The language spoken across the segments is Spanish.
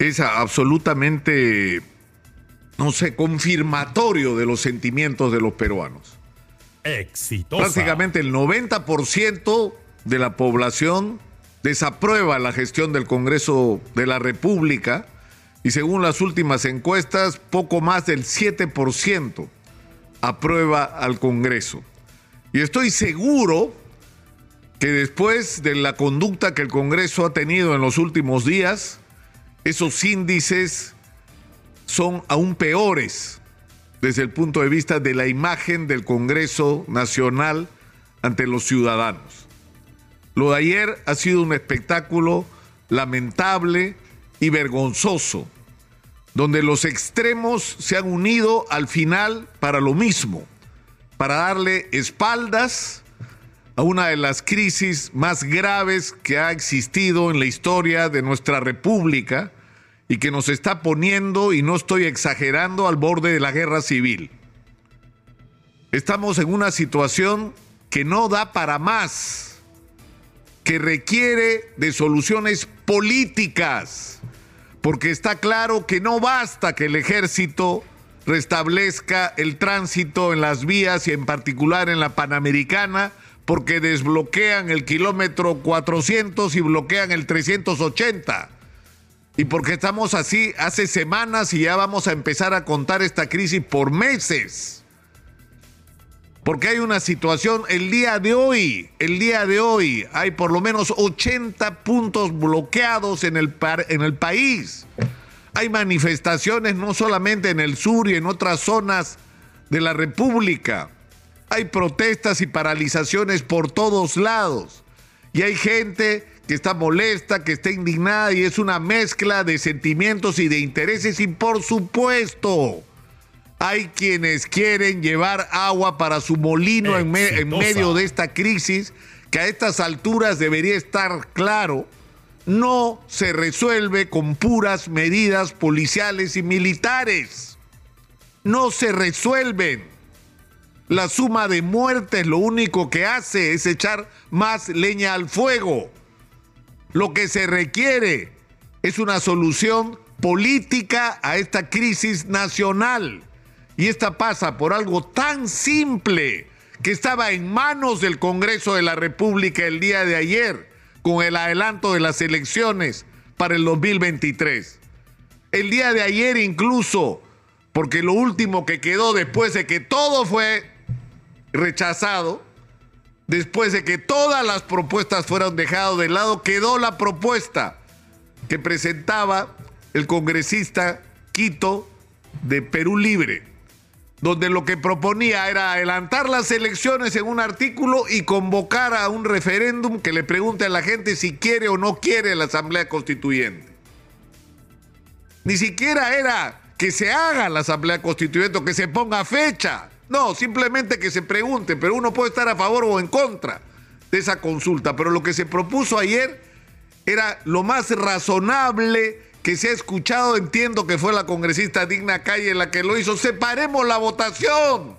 es absolutamente, no sé, confirmatorio de los sentimientos de los peruanos. Exitosa. Prácticamente el 90% de la población desaprueba la gestión del Congreso de la República y según las últimas encuestas, poco más del 7% aprueba al Congreso. Y estoy seguro que después de la conducta que el Congreso ha tenido en los últimos días, esos índices son aún peores desde el punto de vista de la imagen del Congreso Nacional ante los ciudadanos. Lo de ayer ha sido un espectáculo lamentable y vergonzoso, donde los extremos se han unido al final para lo mismo, para darle espaldas a una de las crisis más graves que ha existido en la historia de nuestra república y que nos está poniendo, y no estoy exagerando, al borde de la guerra civil. Estamos en una situación que no da para más, que requiere de soluciones políticas, porque está claro que no basta que el ejército restablezca el tránsito en las vías y en particular en la Panamericana, porque desbloquean el kilómetro 400 y bloquean el 380. Y porque estamos así hace semanas y ya vamos a empezar a contar esta crisis por meses. Porque hay una situación el día de hoy, el día de hoy hay por lo menos 80 puntos bloqueados en el, en el país. Hay manifestaciones no solamente en el sur y en otras zonas de la República. Hay protestas y paralizaciones por todos lados. Y hay gente que está molesta, que está indignada y es una mezcla de sentimientos y de intereses y por supuesto hay quienes quieren llevar agua para su molino en, en, medio de esta crisis que a estas alturas debería estar claro no se resuelve con puras medidas policiales y militares. No se resuelven. La suma de muertes lo único que hace es echar más leña al fuego. Lo que se requiere es una solución política a esta crisis nacional. Y esta pasa por algo tan simple que estaba en manos del Congreso de la República el día de ayer con el adelanto de las elecciones para el 2023. El día de ayer incluso, porque lo último que quedó después de que todo fue rechazado, después de que todas las propuestas fueron dejadas de lado, quedó la propuesta que presentaba el congresista Quito de Perú Libre donde lo que proponía era adelantar las elecciones en un artículo y convocar a un referéndum que le pregunte a la gente si quiere o no quiere la Asamblea Constituyente. Ni siquiera era que se haga la Asamblea Constituyente o que se ponga fecha. No, simplemente que se pregunte, pero uno puede estar a favor o en contra de esa consulta. Pero lo que se propuso ayer era lo más razonable que se ha escuchado, entiendo que fue la congresista Digna Calle la que lo hizo. Separemos la votación.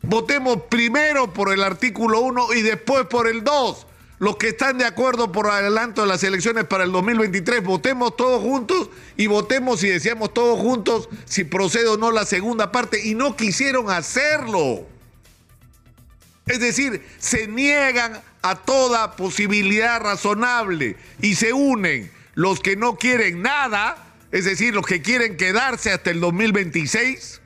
Votemos primero por el artículo 1 y después por el 2. Los que están de acuerdo por adelanto de las elecciones para el 2023, votemos todos juntos y votemos y decíamos todos juntos si procede o no la segunda parte. Y no quisieron hacerlo. Es decir, se niegan a toda posibilidad razonable y se unen los que no quieren nada, es decir, los que quieren quedarse hasta el 2026,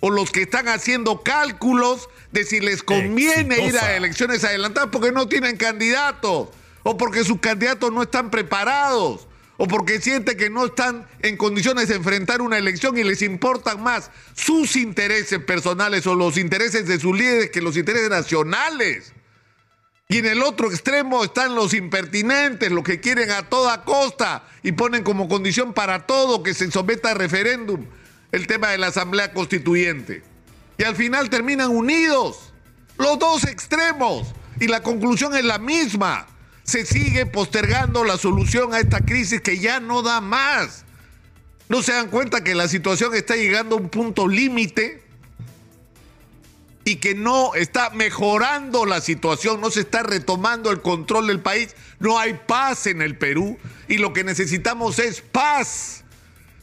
o los que están haciendo cálculos de si les conviene ir a elecciones adelantadas porque no tienen candidatos, o porque sus candidatos no están preparados, o porque sienten que no están en condiciones de enfrentar una elección y les importan más sus intereses personales o los intereses de sus líderes que los intereses nacionales. Y en el otro extremo están los impertinentes, los que quieren a toda costa y ponen como condición para todo que se someta a referéndum el tema de la Asamblea Constituyente. Y al final terminan unidos, los dos extremos. Y la conclusión es la misma. Se sigue postergando la solución a esta crisis que ya no da más. ¿No se dan cuenta que la situación está llegando a un punto límite? y que no está mejorando la situación, no se está retomando el control del país, no hay paz en el Perú y lo que necesitamos es paz.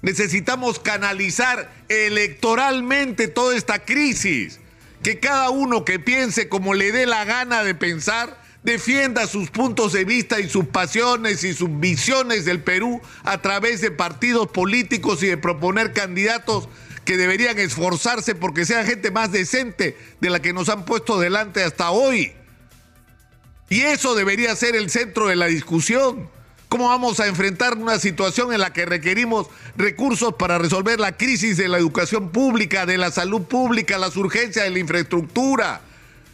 Necesitamos canalizar electoralmente toda esta crisis. Que cada uno que piense como le dé la gana de pensar, defienda sus puntos de vista y sus pasiones y sus visiones del Perú a través de partidos políticos y de proponer candidatos que deberían esforzarse porque sean gente más decente de la que nos han puesto delante hasta hoy. Y eso debería ser el centro de la discusión. ¿Cómo vamos a enfrentar una situación en la que requerimos recursos para resolver la crisis de la educación pública, de la salud pública, las urgencias de la infraestructura,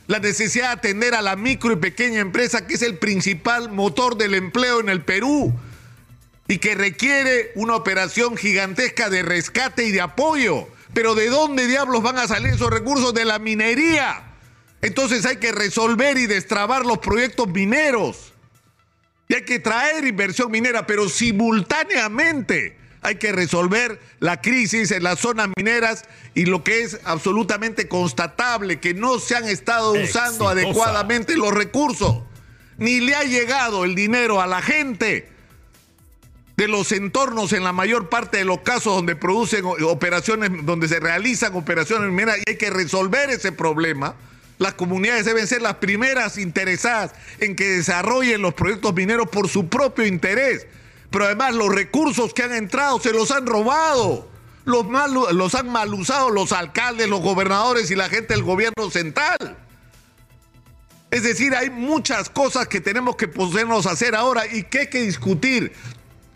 la necesidad de atender a la micro y pequeña empresa, que es el principal motor del empleo en el Perú? y que requiere una operación gigantesca de rescate y de apoyo. Pero ¿de dónde diablos van a salir esos recursos? De la minería. Entonces hay que resolver y destrabar los proyectos mineros. Y hay que traer inversión minera, pero simultáneamente hay que resolver la crisis en las zonas mineras y lo que es absolutamente constatable, que no se han estado usando adecuadamente los recursos. Ni le ha llegado el dinero a la gente de los entornos en la mayor parte de los casos donde producen operaciones, donde se realizan operaciones mineras y hay que resolver ese problema. Las comunidades deben ser las primeras interesadas en que desarrollen los proyectos mineros por su propio interés. Pero además los recursos que han entrado se los han robado. Los, los han mal usado los alcaldes, los gobernadores y la gente del gobierno central. Es decir, hay muchas cosas que tenemos que podernos hacer ahora y que hay que discutir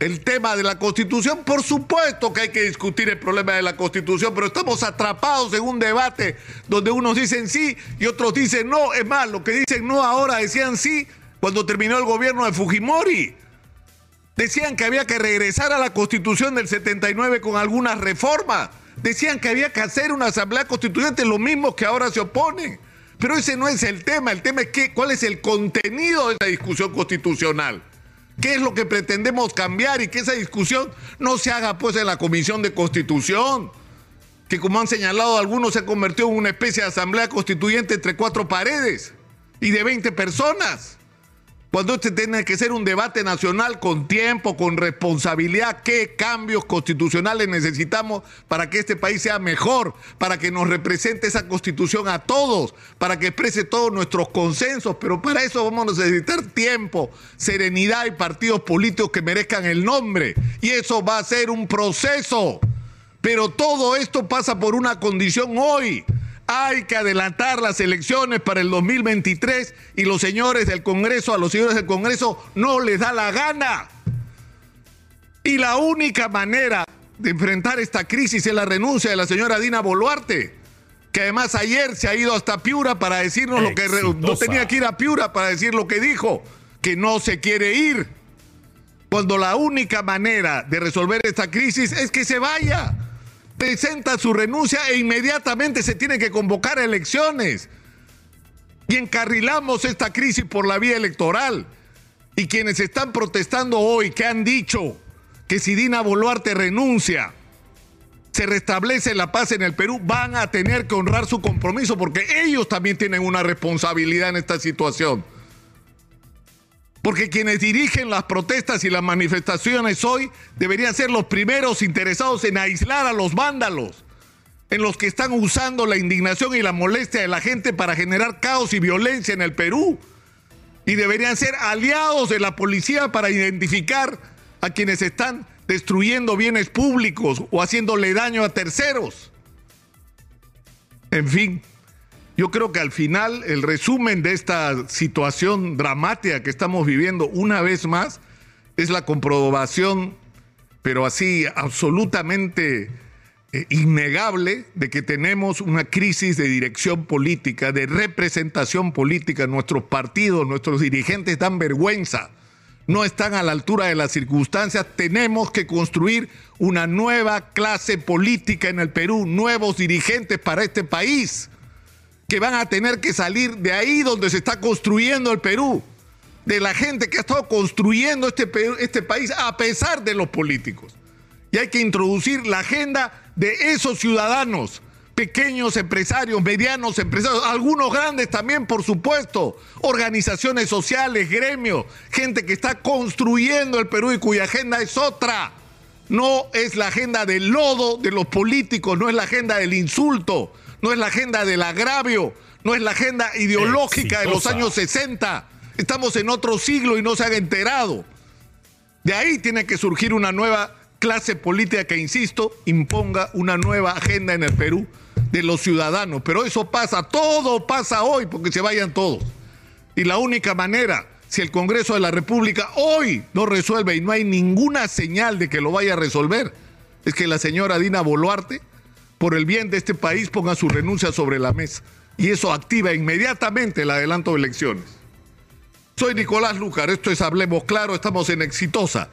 el tema de la constitución, por supuesto que hay que discutir el problema de la constitución, pero estamos atrapados en un debate donde unos dicen sí y otros dicen no. Es más, lo que dicen no ahora decían sí cuando terminó el gobierno de Fujimori. Decían que había que regresar a la constitución del 79 con algunas reformas. Decían que había que hacer una asamblea constituyente, lo mismo que ahora se oponen. Pero ese no es el tema, el tema es cuál es el contenido de esa discusión constitucional. ¿Qué es lo que pretendemos cambiar y que esa discusión no se haga pues en la Comisión de Constitución? Que como han señalado algunos se ha convertido en una especie de asamblea constituyente entre cuatro paredes y de 20 personas. Cuando este tiene que ser un debate nacional con tiempo, con responsabilidad, qué cambios constitucionales necesitamos para que este país sea mejor, para que nos represente esa constitución a todos, para que exprese todos nuestros consensos, pero para eso vamos a necesitar tiempo, serenidad y partidos políticos que merezcan el nombre. Y eso va a ser un proceso. Pero todo esto pasa por una condición hoy hay que adelantar las elecciones para el 2023 y los señores del Congreso, a los señores del Congreso no les da la gana. Y la única manera de enfrentar esta crisis es la renuncia de la señora Dina Boluarte, que además ayer se ha ido hasta Piura para decirnos lo que no tenía que ir a Piura para decir lo que dijo, que no se quiere ir. Cuando la única manera de resolver esta crisis es que se vaya presenta su renuncia e inmediatamente se tiene que convocar a elecciones. Y encarrilamos esta crisis por la vía electoral. Y quienes están protestando hoy, que han dicho que si Dina Boluarte renuncia, se restablece la paz en el Perú, van a tener que honrar su compromiso porque ellos también tienen una responsabilidad en esta situación. Porque quienes dirigen las protestas y las manifestaciones hoy deberían ser los primeros interesados en aislar a los vándalos, en los que están usando la indignación y la molestia de la gente para generar caos y violencia en el Perú. Y deberían ser aliados de la policía para identificar a quienes están destruyendo bienes públicos o haciéndole daño a terceros. En fin. Yo creo que al final el resumen de esta situación dramática que estamos viviendo una vez más es la comprobación, pero así absolutamente eh, innegable, de que tenemos una crisis de dirección política, de representación política. Nuestros partidos, nuestros dirigentes dan vergüenza, no están a la altura de las circunstancias. Tenemos que construir una nueva clase política en el Perú, nuevos dirigentes para este país que van a tener que salir de ahí donde se está construyendo el Perú, de la gente que ha estado construyendo este, este país a pesar de los políticos. Y hay que introducir la agenda de esos ciudadanos pequeños empresarios, medianos empresarios, algunos grandes también, por supuesto, organizaciones sociales, gremios, gente que está construyendo el Perú y cuya agenda es otra. No es la agenda del lodo de los políticos, no es la agenda del insulto, no es la agenda del agravio, no es la agenda ideológica de los años 60. Estamos en otro siglo y no se han enterado. De ahí tiene que surgir una nueva clase política que, insisto, imponga una nueva agenda en el Perú de los ciudadanos. Pero eso pasa, todo pasa hoy porque se vayan todos. Y la única manera, si el Congreso de la República hoy no resuelve y no hay ninguna señal de que lo vaya a resolver, es que la señora Dina Boluarte, por el bien de este país, ponga su renuncia sobre la mesa. Y eso activa inmediatamente el adelanto de elecciones. Soy Nicolás Lucar, esto es Hablemos Claro, estamos en Exitosa.